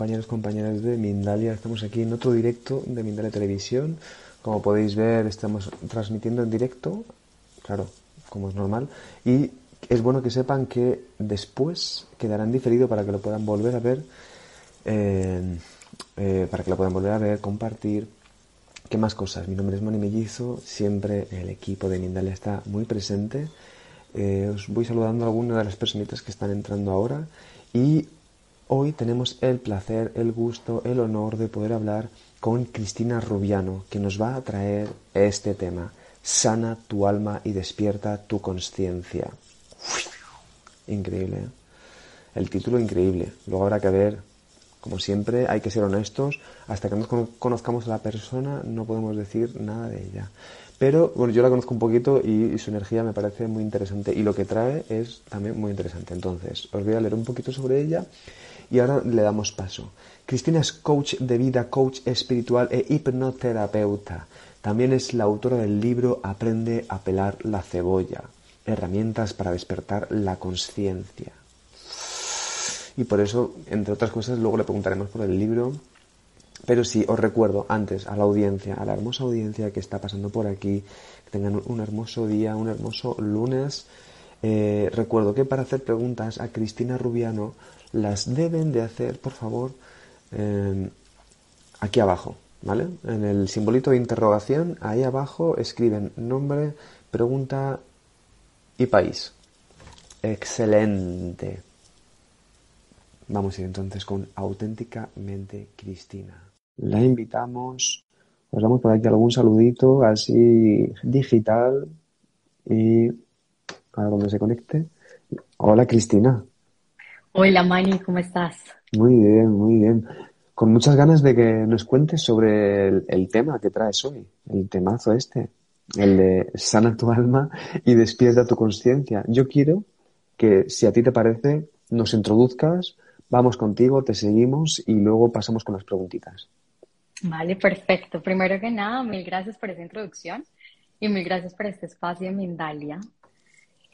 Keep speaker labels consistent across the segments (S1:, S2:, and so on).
S1: compañeros, compañeras de Mindalia. Estamos aquí en otro directo de Mindalia Televisión. Como podéis ver, estamos transmitiendo en directo, claro, como es normal. Y es bueno que sepan que después quedarán diferido para que lo puedan volver a ver, eh, eh, para que lo puedan volver a ver, compartir. ¿Qué más cosas? Mi nombre es Mani Mellizo, siempre el equipo de Mindalia está muy presente. Eh, os voy saludando a algunas de las personitas que están entrando ahora y hoy tenemos el placer, el gusto, el honor de poder hablar con Cristina Rubiano, que nos va a traer este tema, sana tu alma y despierta tu conciencia. Increíble. ¿eh? El título increíble. Luego habrá que ver, como siempre, hay que ser honestos. Hasta que no conozcamos a la persona no podemos decir nada de ella. Pero bueno, yo la conozco un poquito y, su energía me parece muy interesante y lo que trae es también muy interesante. Entonces, os voy a leer un poquito sobre ella y ahora le damos paso. Cristina es coach de vida, coach espiritual e hipnoterapeuta. También es la autora del libro Aprende a pelar la cebolla herramientas para despertar la conciencia. Y por eso, entre otras cosas, luego le preguntaremos por el libro. Pero sí, os recuerdo antes a la audiencia, a la hermosa audiencia que está pasando por aquí, que tengan un hermoso día, un hermoso lunes. Eh, recuerdo que para hacer preguntas a Cristina Rubiano las deben de hacer, por favor, eh, aquí abajo, ¿vale? En el simbolito de interrogación, ahí abajo escriben nombre, pregunta y país. Excelente. Vamos a ir entonces con auténticamente Cristina. La invitamos, os damos por aquí algún saludito así digital y a cuando se conecte. Hola Cristina.
S2: Hola Mani, ¿cómo estás?
S1: Muy bien, muy bien. Con muchas ganas de que nos cuentes sobre el tema que traes hoy, el temazo este el de sana tu alma y despierta tu conciencia. Yo quiero que, si a ti te parece, nos introduzcas, vamos contigo, te seguimos y luego pasamos con las preguntitas.
S2: Vale, perfecto. Primero que nada, mil gracias por esa introducción y mil gracias por este espacio en Mindalia.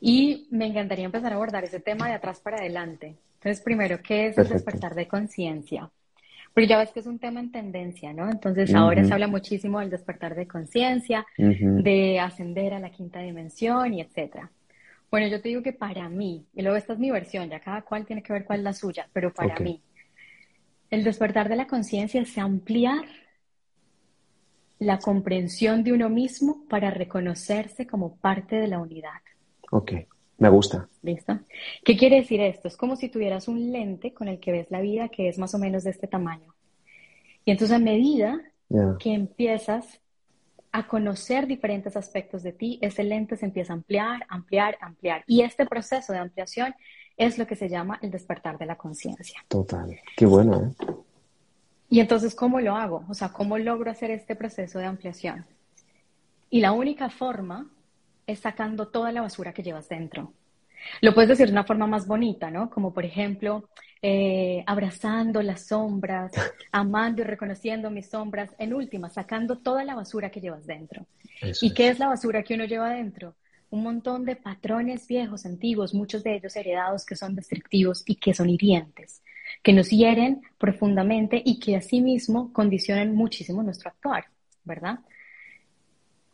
S2: Y me encantaría empezar a abordar ese tema de atrás para adelante. Entonces, primero, ¿qué es el despertar de conciencia? Pero ya ves que es un tema en tendencia, ¿no? Entonces ahora se habla muchísimo del despertar de conciencia, de ascender a la quinta dimensión y etcétera. Bueno, yo te digo que para mí, y luego esta es mi versión, ya cada cual tiene que ver cuál es la suya, pero para mí, el despertar de la conciencia es ampliar la comprensión de uno mismo para reconocerse como parte de la unidad.
S1: Ok. Me gusta.
S2: ¿Listo? ¿Qué quiere decir esto? Es como si tuvieras un lente con el que ves la vida que es más o menos de este tamaño. Y entonces a medida que empiezas a conocer diferentes aspectos de ti, ese lente se empieza a ampliar, ampliar, ampliar. Y este proceso de ampliación es lo que se llama el despertar de la conciencia.
S1: Total. Qué bueno, ¿eh?
S2: Y entonces, ¿cómo lo hago? O sea, ¿cómo logro hacer este proceso de ampliación? Y la única forma es sacando toda la basura que llevas dentro. Lo puedes decir de una forma más bonita, ¿no? Como por ejemplo, eh, abrazando las sombras, amando y reconociendo mis sombras, en última, sacando toda la basura que llevas dentro. ¿Y qué es la basura que uno lleva dentro? Un montón de patrones viejos, antiguos, muchos de ellos heredados que son destructivos y que son hirientes, que nos hieren profundamente y que asimismo condicionan muchísimo nuestro actuar, ¿verdad?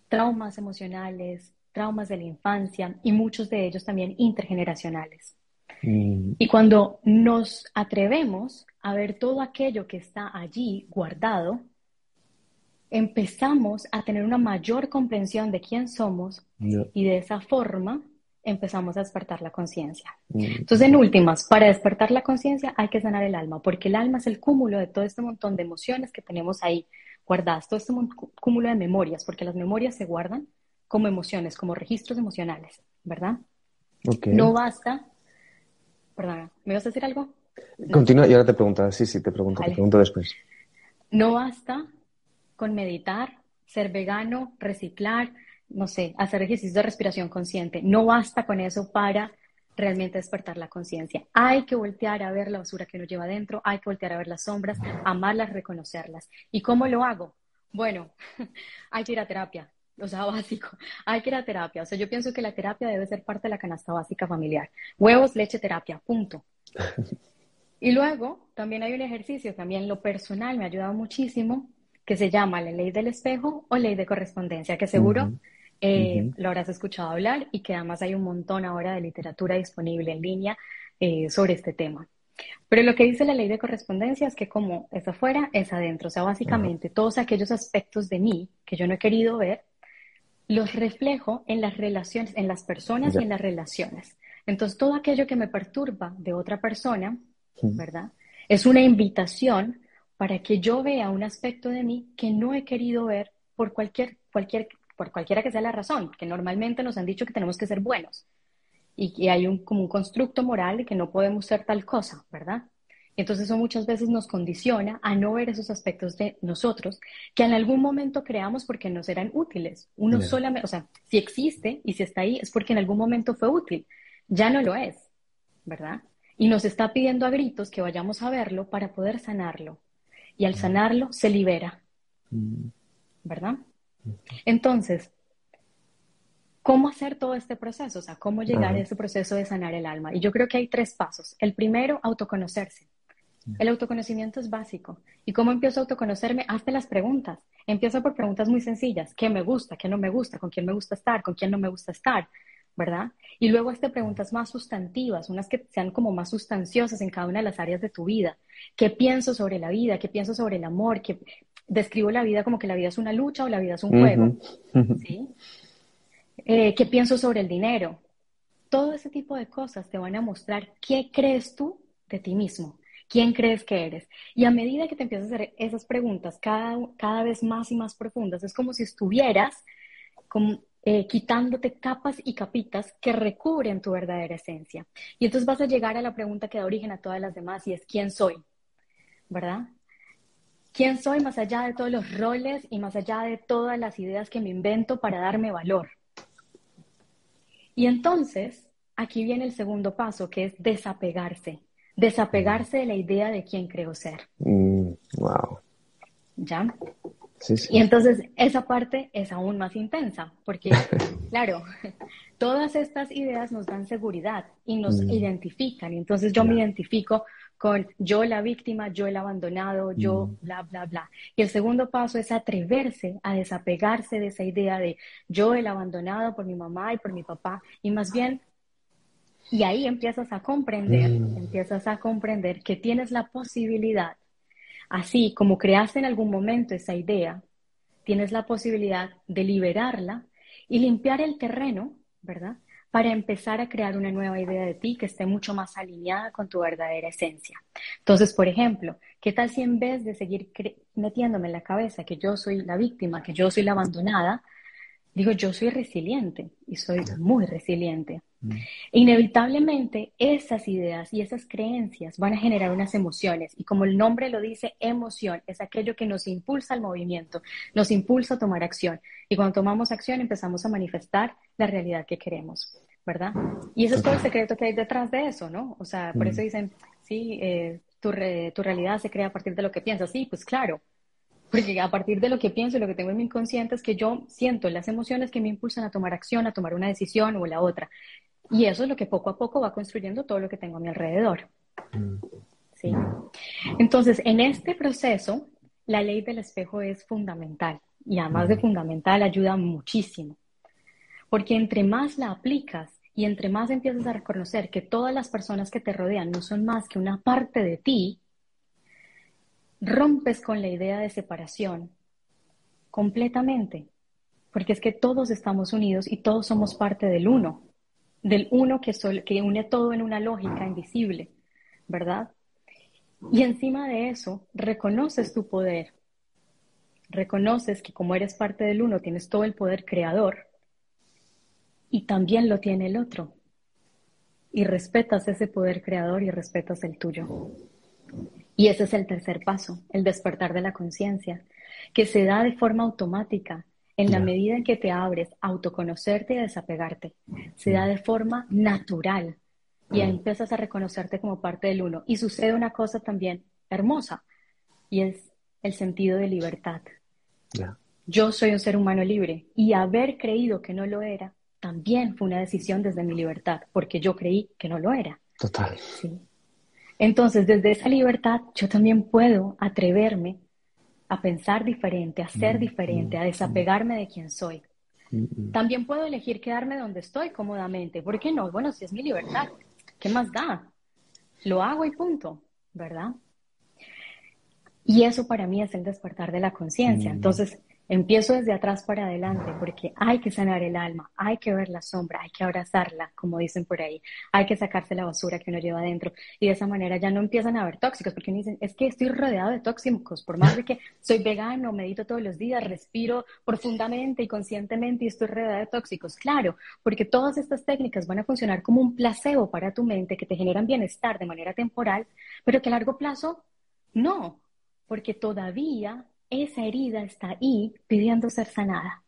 S2: Traumas emocionales, traumas de la infancia y muchos de ellos también intergeneracionales. Mm. Y cuando nos atrevemos a ver todo aquello que está allí guardado, empezamos a tener una mayor comprensión de quién somos y de esa forma empezamos a despertar la conciencia. Mm. Entonces, en últimas, para despertar la conciencia hay que sanar el alma, porque el alma es el cúmulo de todo este montón de emociones que tenemos ahí guardadas, todo este cúmulo de memorias, porque las memorias se guardan como emociones, como registros emocionales, ¿verdad? No basta. Perdona, ¿me vas a decir algo?
S1: Continúa y ahora te pregunto. Sí, sí, te pregunto, te pregunto después.
S2: No basta con meditar, ser vegano, reciclar, no sé, hacer ejercicios de respiración consciente. No basta con eso para realmente despertar la conciencia. Hay que voltear a ver la basura que nos lleva adentro, hay que voltear a ver las sombras, amarlas, reconocerlas. ¿Y cómo lo hago? Bueno, hay que ir a terapia, o sea, básico. Hay que ir a terapia. O sea, yo pienso que la terapia debe ser parte de la canasta básica familiar. Huevos, leche, terapia, punto. Y luego también hay un ejercicio, también lo personal me ha ayudado muchísimo, que se llama la ley del espejo o ley de correspondencia, que seguro eh, lo habrás escuchado hablar y que además hay un montón ahora de literatura disponible en línea eh, sobre este tema. Pero lo que dice la ley de correspondencia es que como es afuera, es adentro. O sea, básicamente todos aquellos aspectos de mí que yo no he querido ver, los reflejo en las relaciones, en las personas y en las relaciones. Entonces, todo aquello que me perturba de otra persona, ¿verdad? Es una invitación para que yo vea un aspecto de mí que no he querido ver por cualquier, cualquier, por cualquiera que sea la razón, que normalmente nos han dicho que tenemos que ser buenos y que hay un, como un constructo moral de que no podemos ser tal cosa, ¿verdad? Entonces eso muchas veces nos condiciona a no ver esos aspectos de nosotros que en algún momento creamos porque nos eran útiles. Uno solamente, o sea, si existe y si está ahí es porque en algún momento fue útil. Ya no lo es, ¿verdad? Y nos está pidiendo a gritos que vayamos a verlo para poder sanarlo. Y al sanarlo se libera, mm. ¿verdad? Entonces, ¿Cómo hacer todo este proceso? O sea, ¿cómo llegar a ese proceso de sanar el alma? Y yo creo que hay tres pasos. El primero, autoconocerse. El autoconocimiento es básico. ¿Y cómo empiezo a autoconocerme? Hazte las preguntas. Empiezo por preguntas muy sencillas. ¿Qué me gusta? ¿Qué no me gusta? ¿Con quién me gusta estar? ¿Con quién no me gusta estar? ¿Verdad? Y luego hazte preguntas más sustantivas, unas que sean como más sustanciosas en cada una de las áreas de tu vida. ¿Qué pienso sobre la vida? ¿Qué pienso sobre el amor? ¿Qué... Describo la vida como que la vida es una lucha o la vida es un juego. ¿Sí? Eh, qué pienso sobre el dinero. Todo ese tipo de cosas te van a mostrar qué crees tú de ti mismo, quién crees que eres. Y a medida que te empiezas a hacer esas preguntas cada, cada vez más y más profundas, es como si estuvieras eh, quitándote capas y capitas que recubren tu verdadera esencia. Y entonces vas a llegar a la pregunta que da origen a todas las demás y es ¿quién soy? ¿Verdad? ¿Quién soy más allá de todos los roles y más allá de todas las ideas que me invento para darme valor? Y entonces, aquí viene el segundo paso, que es desapegarse. Desapegarse de la idea de quién creo ser.
S1: Mm, wow.
S2: ¿Ya? Sí, sí. Y entonces esa parte es aún más intensa, porque, claro, todas estas ideas nos dan seguridad y nos mm. identifican. Y entonces yo me identifico con yo la víctima, yo el abandonado, yo mm. bla, bla, bla. Y el segundo paso es atreverse a desapegarse de esa idea de yo el abandonado por mi mamá y por mi papá, y más bien, y ahí empiezas a comprender, mm. empiezas a comprender que tienes la posibilidad, así como creaste en algún momento esa idea, tienes la posibilidad de liberarla y limpiar el terreno, ¿verdad? para empezar a crear una nueva idea de ti que esté mucho más alineada con tu verdadera esencia. Entonces, por ejemplo, ¿qué tal si en vez de seguir metiéndome en la cabeza que yo soy la víctima, que yo soy la abandonada, digo, yo soy resiliente y soy muy resiliente? Mm. Inevitablemente esas ideas y esas creencias van a generar unas emociones y como el nombre lo dice, emoción es aquello que nos impulsa al movimiento, nos impulsa a tomar acción y cuando tomamos acción empezamos a manifestar la realidad que queremos, ¿verdad? Y ese es todo el secreto que hay detrás de eso, ¿no? O sea, por eso mm. dicen, sí, eh, tu, tu realidad se crea a partir de lo que piensas, sí, pues claro, porque a partir de lo que pienso y lo que tengo en mi inconsciente es que yo siento las emociones que me impulsan a tomar acción, a tomar una decisión o la otra. Y eso es lo que poco a poco va construyendo todo lo que tengo a mi alrededor. ¿Sí? Entonces, en este proceso, la ley del espejo es fundamental y además de fundamental, ayuda muchísimo. Porque entre más la aplicas y entre más empiezas a reconocer que todas las personas que te rodean no son más que una parte de ti, rompes con la idea de separación completamente. Porque es que todos estamos unidos y todos somos parte del uno del uno que, que une todo en una lógica invisible, ¿verdad? Y encima de eso, reconoces tu poder, reconoces que como eres parte del uno, tienes todo el poder creador y también lo tiene el otro. Y respetas ese poder creador y respetas el tuyo. Y ese es el tercer paso, el despertar de la conciencia, que se da de forma automática en la medida en que te abres a autoconocerte y a desapegarte, se da de forma natural y ahí empiezas a reconocerte como parte del uno. Y sucede una cosa también hermosa y es el sentido de libertad. Yo soy un ser humano libre y haber creído que no lo era también fue una decisión desde mi libertad, porque yo creí que no lo era.
S1: Total.
S2: Sí. Entonces, desde esa libertad, yo también puedo atreverme a pensar diferente, a ser mm, diferente, a mm, desapegarme de quien soy. Mm, también puedo elegir quedarme donde estoy cómodamente. ¿Por qué no? Bueno, si es mi libertad, ¿qué más da? Lo hago y punto, ¿verdad? Y eso para mí es el despertar de la conciencia. Entonces, Empiezo desde atrás para adelante porque hay que sanar el alma, hay que ver la sombra, hay que abrazarla, como dicen por ahí, hay que sacarse la basura que uno lleva adentro y de esa manera ya no empiezan a haber tóxicos porque me dicen, es que estoy rodeado de tóxicos, por más de que soy vegano, medito todos los días, respiro profundamente y conscientemente y estoy rodeado de tóxicos. Claro, porque todas estas técnicas van a funcionar como un placebo para tu mente que te generan bienestar de manera temporal, pero que a largo plazo no, porque todavía esa herida está ahí pidiendo ser sanada.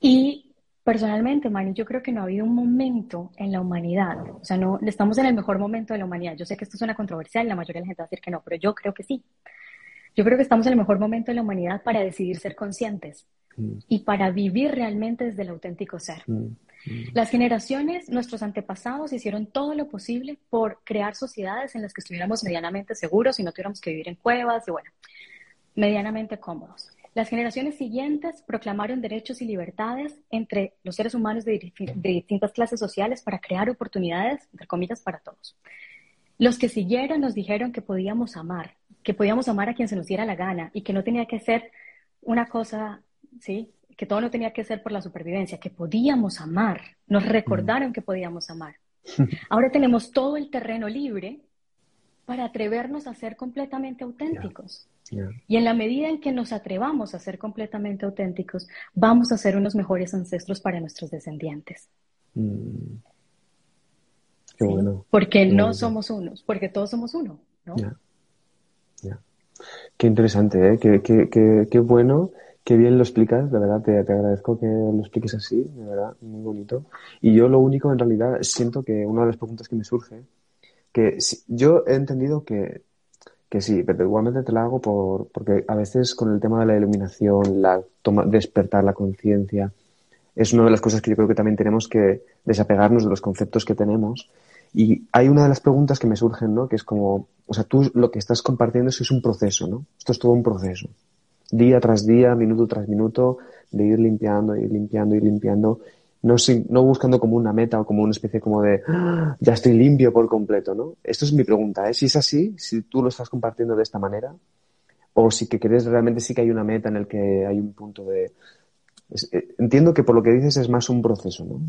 S2: Y personalmente, Mani, yo creo que no ha habido un momento en la humanidad, o sea, no estamos en el mejor momento de la humanidad. Yo sé que esto es una controversial, la mayoría de la gente va a decir que no, pero yo creo que sí. Yo creo que estamos en el mejor momento de la humanidad para decidir ser conscientes mm. y para vivir realmente desde el auténtico ser. Mm, mm. Las generaciones, nuestros antepasados hicieron todo lo posible por crear sociedades en las que estuviéramos medianamente seguros y no tuviéramos que vivir en cuevas y bueno, medianamente cómodos. Las generaciones siguientes proclamaron derechos y libertades entre los seres humanos de, distintas clases sociales para crear oportunidades, entre comillas, para todos. Los que siguieron nos dijeron que podíamos amar, que podíamos amar a quien se nos diera la gana y que no tenía que ser una cosa, ¿sí? Que todo no tenía que ser por la supervivencia, que podíamos amar. Nos recordaron que podíamos amar. Ahora tenemos todo el terreno libre para atrevernos a ser completamente auténticos. Y en la medida en que nos atrevamos a ser completamente auténticos, vamos a ser unos mejores ancestros para nuestros descendientes. Mm.
S1: Qué bueno.
S2: Porque no somos unos, porque todos somos uno, ¿no?
S1: Qué interesante, ¿eh? Qué, qué, qué, qué, bueno, qué bien lo explicas, de verdad, te, te, agradezco que lo expliques así, de verdad, muy bonito. Y yo lo único, en realidad, siento que una de las preguntas que me surge, que yo he entendido que que sí, pero igualmente te la hago por, porque a veces con el tema de la iluminación, la toma, despertar la conciencia, es una de las cosas que yo creo que también tenemos que desapegarnos de los conceptos que tenemos. Y hay una de las preguntas que me surgen, ¿no? Que es como, o sea, tú lo que estás compartiendo es, es un proceso, ¿no? Esto es todo un proceso. Día tras día, minuto tras minuto, de ir limpiando, ir limpiando, ir limpiando no, no buscando como una meta o como una especie como de ¡Ah! ya estoy limpio por completo, ¿no? Esto es mi pregunta, ¿eh? Si es así, si tú lo estás compartiendo de esta manera, o si que crees realmente sí que hay una meta en el que hay un punto de... Eh, entiendo que por lo que dices es más un proceso, ¿no?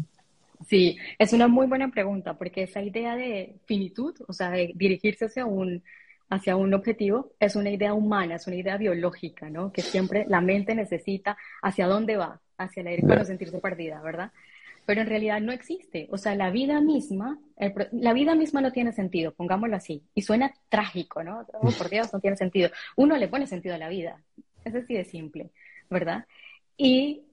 S2: Sí, es una muy buena pregunta, porque esa idea de finitud, o sea, de dirigirse hacia un, hacia un objetivo, es una idea humana, es una idea biológica, ¿no? Que siempre la mente necesita hacia dónde va, hacia la dirección no sentirse perdida, ¿verdad? Pero en realidad no existe. O sea, la vida misma, la vida misma no tiene sentido, pongámoslo así. Y suena trágico, ¿no? Oh, por Dios, no tiene sentido. Uno le pone sentido a la vida. Es así de simple, ¿verdad? Y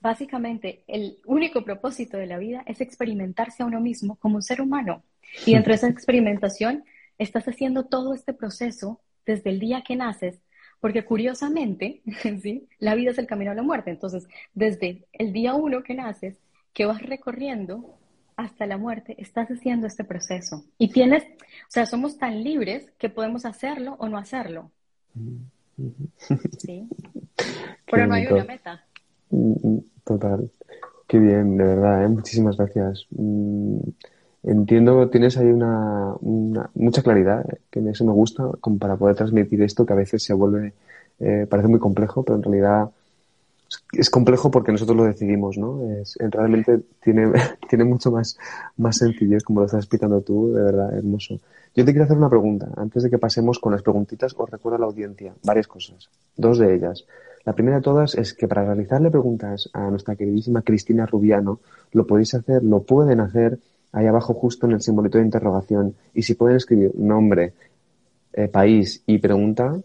S2: básicamente el único propósito de la vida es experimentarse a uno mismo como un ser humano. Y dentro de esa experimentación estás haciendo todo este proceso desde el día que naces porque curiosamente, ¿sí? la vida es el camino a la muerte. Entonces, desde el día uno que naces, que vas recorriendo hasta la muerte, estás haciendo este proceso. Y tienes, o sea, somos tan libres que podemos hacerlo o no hacerlo. ¿Sí? Pero no hay una meta.
S1: Total. Qué bien, de verdad, ¿eh? muchísimas gracias. Entiendo tienes ahí una, mucha claridad, que eso me gusta, como para poder transmitir esto que a veces se vuelve, eh, parece muy complejo, pero en realidad es complejo porque nosotros lo decidimos, ¿no? Es, realmente tiene, tiene mucho más, más sencillez, como lo estás explicando tú, de verdad, hermoso. Yo te quiero hacer una pregunta. Antes de que pasemos con las preguntitas, os recuerdo a la audiencia varias cosas. Dos de ellas. La primera de todas es que para realizarle preguntas a nuestra queridísima Cristina Rubiano, lo podéis hacer, lo pueden hacer ahí abajo justo en el simbolito de interrogación. Y si pueden escribir nombre, eh, país y pregunta,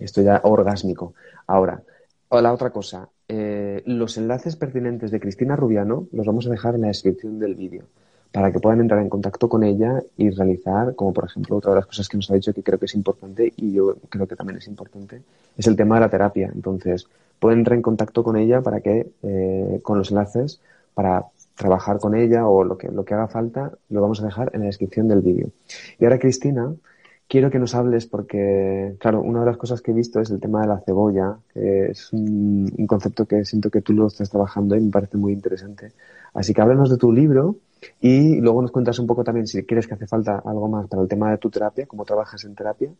S1: esto ya orgásmico. Ahora, la otra cosa, eh, los enlaces pertinentes de Cristina Rubiano los vamos a dejar en la descripción del vídeo para que puedan entrar en contacto con ella y realizar, como por ejemplo otra de las cosas que nos ha dicho que creo que es importante y yo creo que también es importante, es el tema de la terapia. Entonces, pueden entrar en contacto con ella para que, eh, con los enlaces, para trabajar con ella o lo que, lo que haga falta, lo vamos a dejar en la descripción del vídeo. Y ahora, Cristina, quiero que nos hables porque, claro, una de las cosas que he visto es el tema de la cebolla, que es un, concepto que siento que tú lo estás trabajando y me parece muy interesante. Así que háblanos de tu libro y luego nos cuentas un poco también si quieres que hace falta algo más para el tema de tu terapia, cómo trabajas en terapia,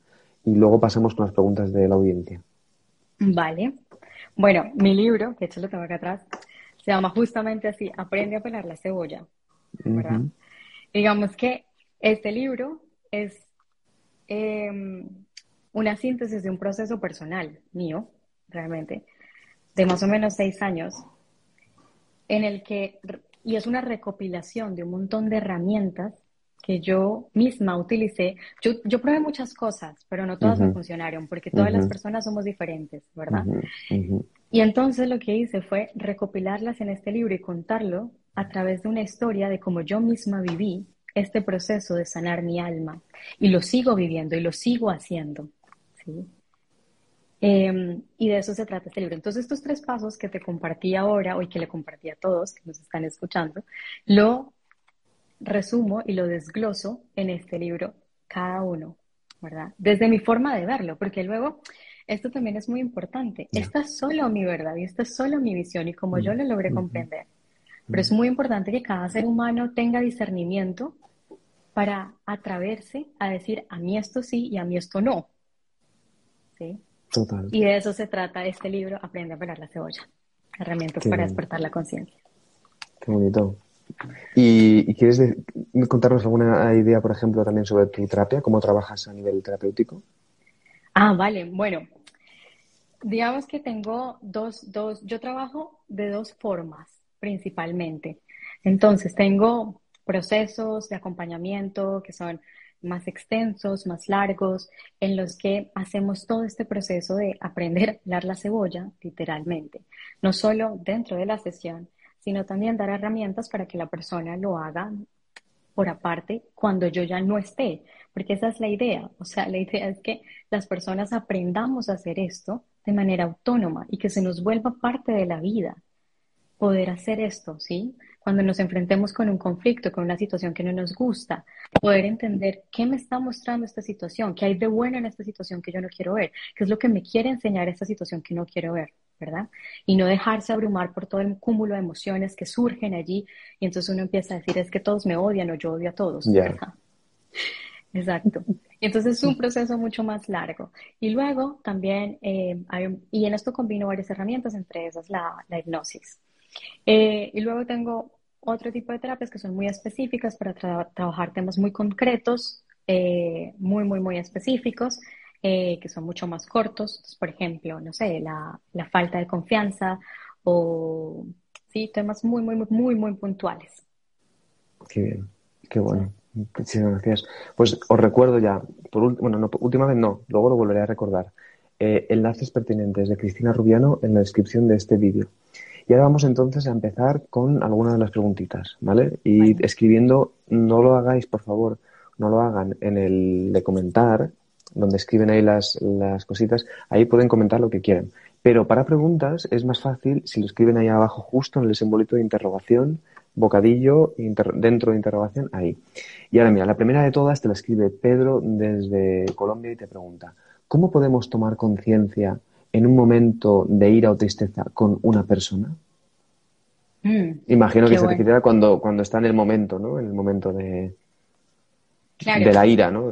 S1: y luego pasamos con las preguntas de la audiencia.
S2: Vale. Bueno, mi libro, que hecho lo tengo acá atrás, se llama justamente así, Aprende a pelar la cebolla, ¿verdad? Digamos que este libro es Em, una síntesis de un proceso personal mío, realmente, de más o menos seis años, en el que, y es una recopilación de un montón de herramientas que yo misma utilicé. Yo, yo probé muchas cosas, pero no todas me funcionaron, porque todas las personas somos diferentes, ¿verdad? Y entonces lo que hice fue recopilarlas en este libro y contarlo a través de una historia de cómo yo misma viví este proceso de sanar mi alma y lo sigo viviendo y lo sigo haciendo. ¿sí? Em, y de eso se trata este libro. Entonces, estos tres pasos que te compartí ahora, o y que le compartí a todos que nos están escuchando, lo resumo y lo desgloso en este libro, cada uno, ¿verdad? Desde mi forma de verlo, porque luego, esto también es muy importante. Esta es solo mi verdad y esta es solo mi visión y como yo lo logré comprender. Pero es muy importante que cada ser humano tenga discernimiento para atreverse a decir a mí esto sí y a mí esto no. ¿Sí? Total. Y de eso se trata este libro, Aprende a pelar la cebolla. Herramientas para despertar la conciencia.
S1: Qué bonito. ¿Y, quieres contarnos alguna idea, por ejemplo, también sobre tu terapia? ¿Cómo trabajas a nivel terapéutico?
S2: Ah, vale. Bueno, digamos que tengo dos, dos, yo trabajo de dos formas principalmente. Entonces, tengo procesos de acompañamiento que son más extensos, más largos, en los que hacemos todo este proceso de aprender a pelar la cebolla, literalmente, no solo dentro de la sesión, sino también dar herramientas para que la persona lo haga por aparte cuando yo ya no esté, porque esa es la idea, o sea, la idea es que las personas aprendamos a hacer esto de manera autónoma y que se nos vuelva parte de la vida, poder hacer esto, ¿sí? cuando nos enfrentemos con un conflicto, con una situación que no nos gusta, poder entender qué me está mostrando esta situación, qué hay de bueno en esta situación que yo no quiero ver, qué es lo que me quiere enseñar esta situación que no quiero ver, ¿verdad? Y no dejarse abrumar por todo el cúmulo de emociones que surgen allí y entonces uno empieza a decir es que todos me odian o yo odio a todos, ¿verdad? Exacto. Entonces es un proceso mucho más largo. Y luego también, eh, y en esto combino varias herramientas, entre esas la, la hipnosis. Eh, y luego tengo otro tipo de terapias que son muy específicas para trabajar temas muy concretos, eh, muy, muy, muy específicos, eh, que son mucho más cortos. por ejemplo, no sé, la, la, falta de confianza o, sí, temas muy, muy, muy, muy, muy puntuales.
S1: Qué bien, qué bueno. Muchísimas gracias. Pues os recuerdo ya, por bueno, no, última vez no, luego lo volveré a recordar. Eh, enlaces pertinentes de Cristina Rubiano en la descripción de este vídeo. Y ahora vamos entonces a empezar con algunas de las preguntitas, ¿vale? Y escribiendo, no lo hagáis, por favor, no lo hagan en el de comentar, donde escriben ahí las, las cositas, ahí pueden comentar lo que quieran. Pero para preguntas es más fácil si lo escriben ahí abajo, justo en el simbolito de interrogación, bocadillo, dentro de interrogación, ahí. Y ahora mira, la primera de todas te la escribe Pedro desde Colombia y te pregunta, ¿cómo podemos tomar conciencia en un momento de ira o tristeza con una persona? Mm, Imagino que se refiere cuando, cuando está en el momento, ¿no? En el momento de, de la ira, ¿no?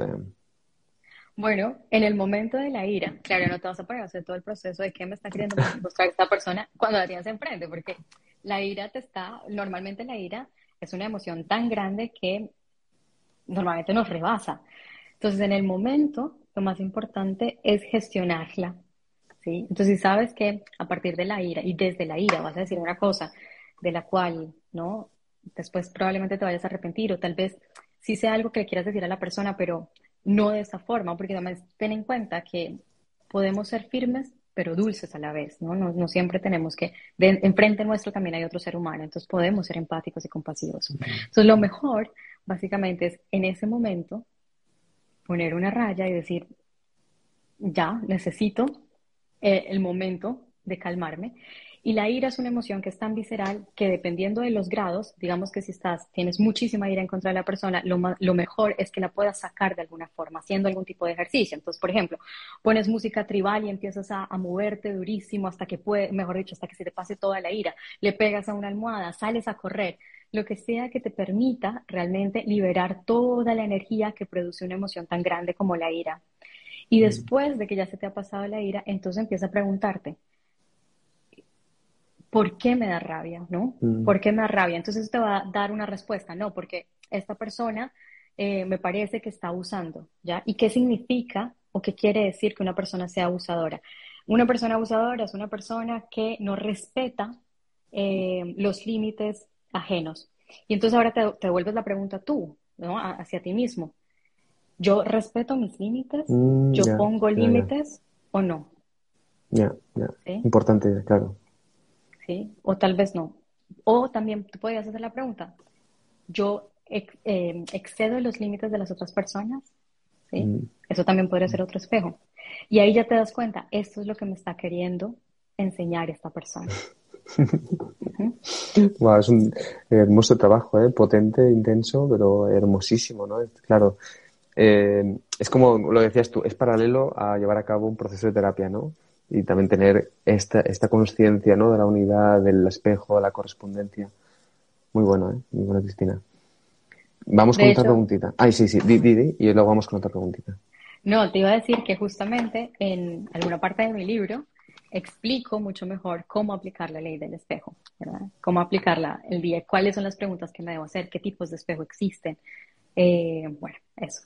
S2: Bueno, en el momento de la ira, claro, no te vas a poner a hacer todo el proceso de qué me está queriendo buscar esta persona cuando la tienes enfrente, porque la ira te está, normalmente la ira es una emoción tan grande que normalmente nos rebasa. Entonces, en el momento, lo más importante es gestionarla, entonces, si sabes que a partir de la ira y desde la ira vas a decir una cosa de la cual, ¿no? Después probablemente te vayas a arrepentir o tal vez sí sea algo que quieras decir a la persona, pero no de esa forma, porque además ten en cuenta que podemos ser firmes pero dulces a la vez, ¿no? No, siempre tenemos que, de, enfrente nuestro también hay otro ser humano, entonces podemos ser empáticos y compasivos. Entonces lo mejor, básicamente, es en ese momento poner una raya y decir, ya, necesito eh, el momento de calmarme Y la ira es una emoción que es tan visceral que dependiendo de los grados, digamos que si estás, tienes muchísima ira en contra de la persona, lo, lo mejor es que la puedas sacar de alguna forma, haciendo algún tipo de ejercicio. Entonces, por ejemplo, pones música tribal y empiezas a, a moverte durísimo hasta que puede, mejor dicho, hasta que se te pase toda la ira, le pegas a una almohada, sales a correr, lo que sea que te permita realmente liberar toda la energía que produce una emoción tan grande como la ira. Y después de que ya se te ha pasado la ira, entonces empieza a preguntarte, ¿por qué me da rabia? ¿No? Mm. ¿Por qué me da rabia? Entonces te va a dar una respuesta, no, porque esta persona eh, me parece que está abusando, ¿ya? ¿Y qué significa o qué quiere decir que una persona sea abusadora? Una persona abusadora es una persona que no respeta eh, los límites ajenos. Y entonces ahora te, te devuelves la pregunta tú, ¿no? hacia ti mismo. ¿Yo respeto mis límites? Mm, ¿Yo pongo límites o no?
S1: Ya, ya. Importante, claro.
S2: ¿Sí? O tal vez no. O también tú podrías hacer la pregunta, ¿yo eh, excedo los límites de las otras personas? ¿Sí? Mm. Eso también podría ser otro espejo. Y ahí ya te das cuenta, esto es lo que me está queriendo enseñar esta persona.
S1: wow, es un hermoso trabajo, ¿eh? potente, intenso, pero hermosísimo, ¿no? Claro, eh, es como lo decías tú, es paralelo a llevar a cabo un proceso de terapia, ¿no? Y también tener esta, esta conciencia ¿no? de la unidad, del espejo, la correspondencia. Muy bueno, ¿eh? Muy bueno, Cristina. Vamos con otra preguntita. Ay, sí, sí, di, di, y luego vamos con otra preguntita.
S2: No, te iba a decir que justamente en alguna parte de mi libro explico mucho mejor cómo aplicar la ley del espejo, ¿verdad? Cómo aplicarla el día, cuáles son las preguntas que me debo hacer, qué tipos de espejo existen. Eh, bueno, eso.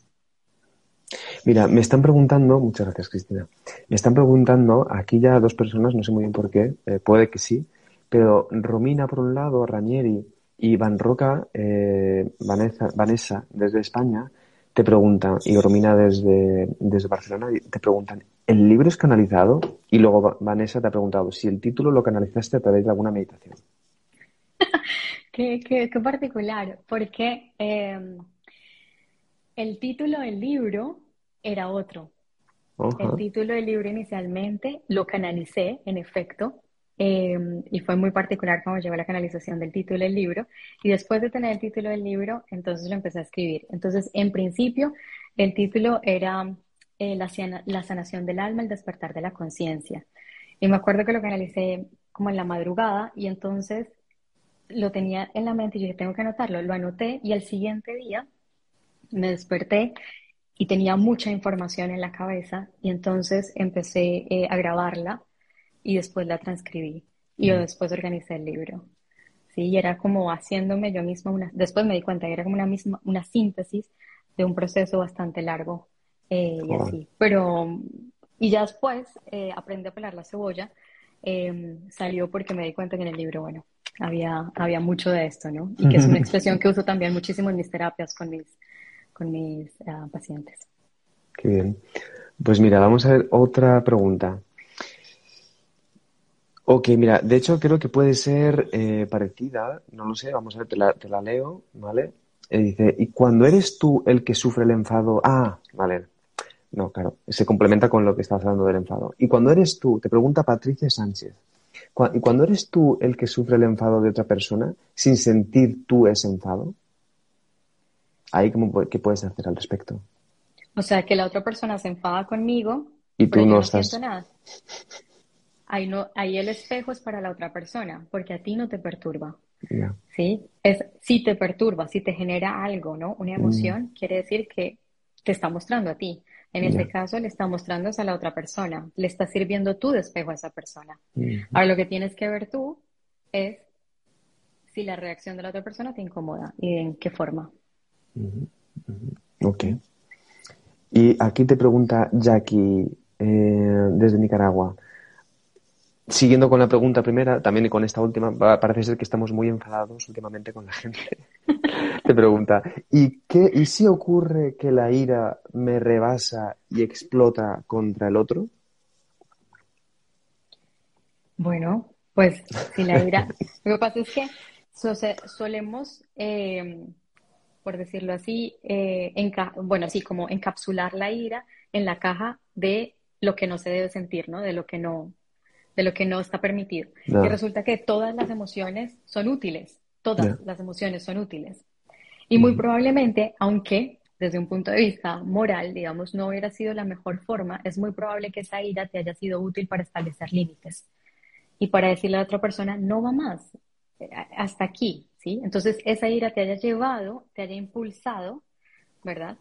S1: Mira, me están preguntando, muchas gracias Cristina, me están preguntando, aquí ya dos personas, no sé muy bien por qué, eh, puede que sí, pero Romina por un lado, Ranieri y Van Roca, eh, Vanessa, Vanessa desde España, te preguntan, y Romina desde, desde Barcelona, te preguntan, ¿el libro es canalizado? Y luego Vanessa te ha preguntado si el título lo canalizaste a través de alguna meditación.
S2: qué, qué, qué, particular, porque eh, el título del libro era otro. El título del libro inicialmente lo canalicé, en efecto, em, y fue muy particular cómo llegó la canalización del título del libro. Y después de tener el título del libro, entonces lo empecé a escribir. Entonces, en principio, el título era eh, la, la sanación del alma, el despertar de la conciencia. Y me acuerdo que lo canalicé como en la madrugada y entonces lo tenía en la mente y dije, tengo que anotarlo. Lo anoté y al siguiente día me desperté y tenía mucha información en la cabeza y entonces empecé eh, a grabarla y después la transcribí y yo después organicé el libro. Sí, y era como haciéndome yo misma una, después me di cuenta que era como una misma, una síntesis de un proceso bastante largo eh, y así. Pero, y ya después eh, aprendí a pelar la cebolla, em, salió porque me di cuenta que en el libro, bueno, había, había mucho de esto, ¿no? Y que es una expresión que uso también muchísimo en mis terapias con mis, con mis ah, pacientes.
S1: Qué bien. Pues mira, vamos a ver otra pregunta. Ok, mira, de hecho creo que puede ser eh, parecida, no lo sé, vamos a ver, te la, te leo, ¿vale? Eh, dice, ¿y cuando eres tú el que sufre el enfado? Ah, vale. No, claro, se complementa con lo que estás hablando del enfado. Y cuando eres tú, te pregunta Patricia Sánchez, ¿y cuando eres tú el que sufre el enfado de otra persona sin sentir tú ese enfado? Ahí cómo, qué puedes hacer al respecto.
S2: O sea, que la otra persona se enfada conmigo
S1: y tú no, estás.
S2: nada. Ahí, no, ahí el espejo es para la otra persona, porque a ti no te perturba. ¿Sí? Es, si te perturba, si te genera algo, ¿no? Una mm. emoción, quiere decir que te está mostrando a ti. En este caso, le está mostrando a la otra persona. Le está sirviendo tú de espejo a esa persona. Ahora, lo que tienes que ver tú es si la reacción de la otra persona te incomoda y en qué forma.
S1: Ok. Y aquí te pregunta Jackie eh, desde Nicaragua. Siguiendo con la pregunta primera, también y con esta última, parece ser que estamos muy enfadados últimamente con la gente. te pregunta, ¿y, qué, ¿y si ocurre que la ira me rebasa y explota contra el otro?
S2: Bueno, pues si la ira... Lo que pasa es que solemos... Eh, por decirlo así, eh, bueno, así como encapsular la ira en la caja de lo que no se debe sentir, ¿no? De lo que no, de lo que no está permitido. Y resulta que todas las emociones son útiles, todas las emociones son útiles. Y muy probablemente, aunque desde un punto de vista moral, digamos, no hubiera sido la mejor forma, es muy probable que esa ira te haya sido útil para establecer límites y para decirle a la otra persona, no va más, eh, hasta aquí, ¿sí? Entonces, esa ira te haya llevado, te haya impulsado, ¿verdad?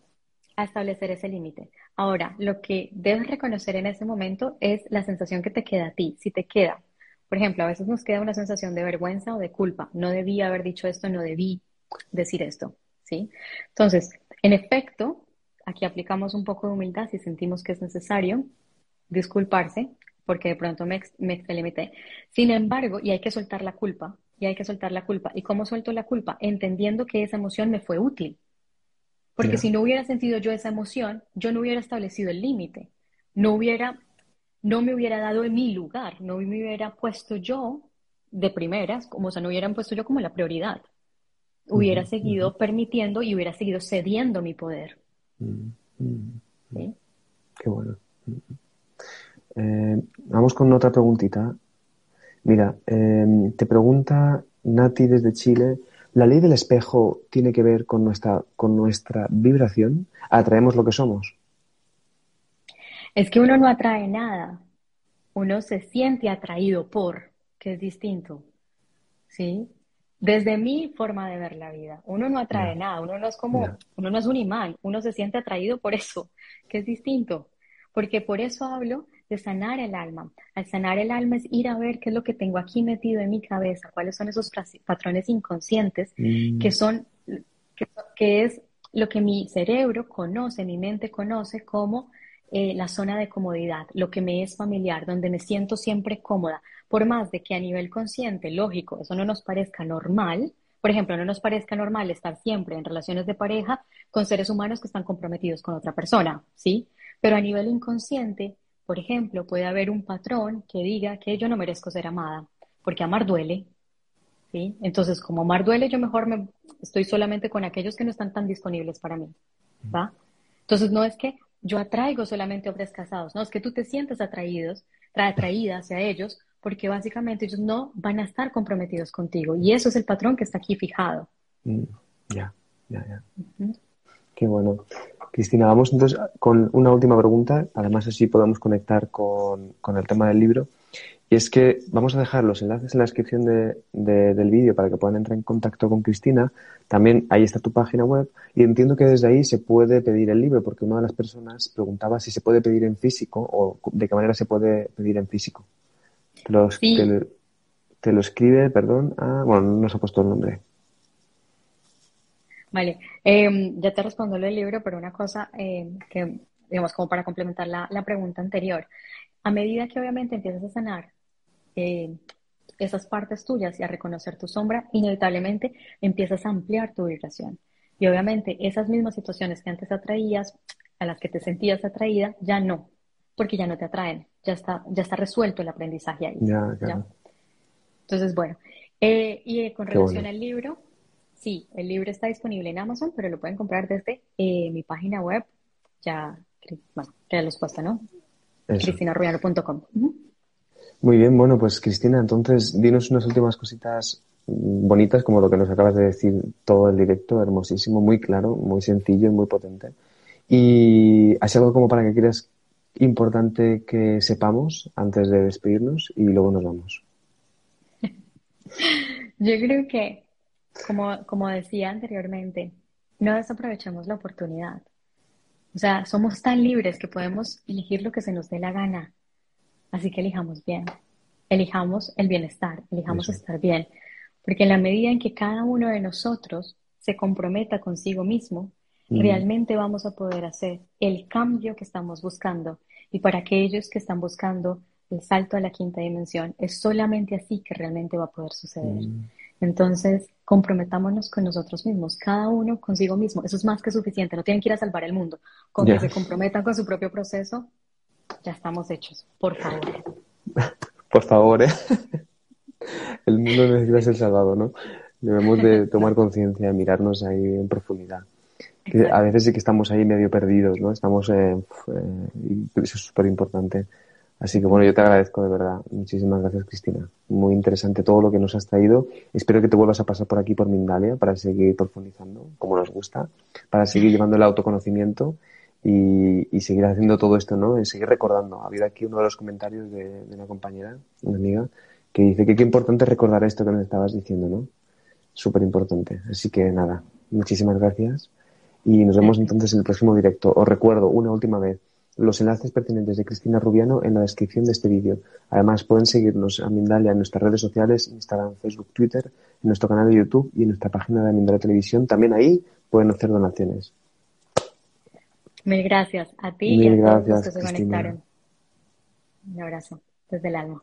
S2: A establecer ese límite. Ahora, lo que debes reconocer en ese momento es la sensación que te queda a ti. Si te queda, por ejemplo, a veces nos queda una sensación de vergüenza o de culpa. No debí haber dicho esto, no debí decir esto, ¿sí? Entonces, en efecto, aquí aplicamos un poco de humildad si sentimos que es necesario disculparse porque de pronto me, me extralimité. Sin embargo, y hay que soltar la culpa, y hay que soltar la culpa. ¿Y cómo suelto la culpa? Entendiendo que esa emoción me fue útil. Porque si no hubiera sentido yo esa emoción, yo no hubiera establecido el límite. No hubiera, no me hubiera dado en mi lugar, no me hubiera puesto yo de primeras, como o sea, no hubieran puesto yo como la prioridad. Hubiera seguido permitiendo y hubiera seguido cediendo mi poder.
S1: ¿Sí? Qué bueno. Eh, vamos con otra preguntita. Mira, em, te pregunta Nati desde Chile, ¿la ley del espejo tiene que ver con nuestra, con nuestra vibración? ¿Atraemos lo que somos?
S2: Es que uno no atrae nada, uno se siente atraído por, que es distinto, ¿sí? Desde mi forma de ver la vida, uno no atrae nada, uno no es como, uno no es un imán, uno se siente atraído por eso, que es distinto, porque por eso hablo de sanar el alma. Al sanar el alma es ir a ver qué es lo que tengo aquí metido en mi cabeza, cuáles son esos patrones inconscientes mm. que son, que, es lo que mi cerebro conoce, mi mente conoce como eh, la zona de comodidad, lo que me es familiar, donde me siento siempre cómoda. Por más de que a nivel consciente, lógico, eso no nos parezca normal, por ejemplo, no nos parezca normal estar siempre en relaciones de pareja con seres humanos que están comprometidos con otra persona, ¿sí? Pero a nivel inconsciente, por ejemplo, puede haber un patrón que diga que yo no merezco ser amada, porque amar duele. ¿sí? Entonces, como amar duele, yo mejor me estoy solamente con aquellos que no están tan disponibles para mí. ¿va? Entonces, no es que yo atraigo solamente hombres casados, no, es que tú te sientes atraídos, atraída hacia ellos, porque básicamente ellos no van a estar comprometidos contigo. Y eso es el patrón que está aquí fijado.
S1: Mm, ya, ya, ya. Qué bueno. Cristina, vamos entonces con una última pregunta, además así podemos conectar con, el tema del libro. Y es que vamos a dejar los enlaces en la descripción del vídeo para que puedan entrar en contacto con Cristina. También ahí está tu página web y entiendo que desde ahí se puede pedir el libro porque una de las personas preguntaba si se puede pedir en físico o de qué manera se puede pedir en físico. Te lo, te, lo escribe, perdón, a, bueno, no nos ha puesto el nombre.
S2: Vale, em, ya te respondo el libro, pero una cosa em, que, digamos, como para complementar la, pregunta anterior, a medida que obviamente empiezas a sanar em, esas partes tuyas y a reconocer tu sombra, inevitablemente empiezas a ampliar tu vibración. Y obviamente esas mismas situaciones que antes atraías, a las que te sentías atraída, ya no, porque ya no te atraen, ya está, ya está resuelto el aprendizaje ahí. Ya, Entonces, bueno, eh, y con relación al libro, Sí, el libro está disponible en Amazon, pero lo pueden comprar desde eh, mi página web, ya, bueno, ya los puesta, ¿no? cristinarruiano.com.
S1: Muy bien, bueno, pues Cristina, entonces dinos unas últimas cositas bonitas, como lo que nos acabas de decir todo el directo, hermosísimo, muy claro, muy sencillo y muy potente. Y ¿has algo como para que quieras importante que sepamos antes de despedirnos y luego nos vamos?
S2: Yo creo que como, como decía anteriormente, no desaprovechemos la oportunidad. O sea, somos tan libres que podemos elegir lo que se nos dé la gana. Así que elijamos bien. Elijamos el bienestar, elijamos estar bien. Porque en la medida en que cada uno de nosotros se comprometa consigo mismo, mm. realmente vamos a poder hacer el cambio que estamos buscando. Y para aquellos que están buscando el salto a la quinta dimensión, es solamente así que realmente va a poder suceder. Mm. Entonces, comprometámonos con nosotros mismos, cada uno consigo mismo. Eso es más que suficiente, no tienen que ir a salvar el mundo. Con que se comprometan con su propio proceso, ya estamos hechos. Por favor.
S1: Por favor, ¿eh? El mundo necesita ser salvado, ¿no? Debemos de tomar conciencia, mirarnos ahí en profundidad. a veces sí que estamos ahí medio perdidos, ¿no? Estamos, eh, eso es súper importante. Así que bueno, yo te agradezco de verdad. Muchísimas gracias, Cristina. Muy interesante todo lo que nos has traído. Espero que te vuelvas a pasar por aquí, por Mindalia, para seguir profundizando, como nos gusta, para seguir llevando el autoconocimiento y, y seguir haciendo todo esto, ¿no? Y seguir recordando. Ha habido aquí uno de los comentarios de, de una compañera, una amiga, que dice que qué importante recordar esto que nos estabas diciendo, ¿no? Súper importante. Así que nada, muchísimas gracias y nos vemos entonces en el próximo directo. Os recuerdo una última vez los enlaces pertinentes de Cristina Rubiano en la descripción de este vídeo. Además, pueden seguirnos a Mindalia en nuestras redes sociales, Instagram, Facebook, Twitter, en nuestro canal de YouTube y en nuestra página de Mindalia Televisión. También ahí pueden hacer donaciones.
S2: Mil gracias a ti
S1: Mil
S2: y a
S1: gracias,
S2: todos los que se
S1: Cristina.
S2: conectaron. Un abrazo desde el alma.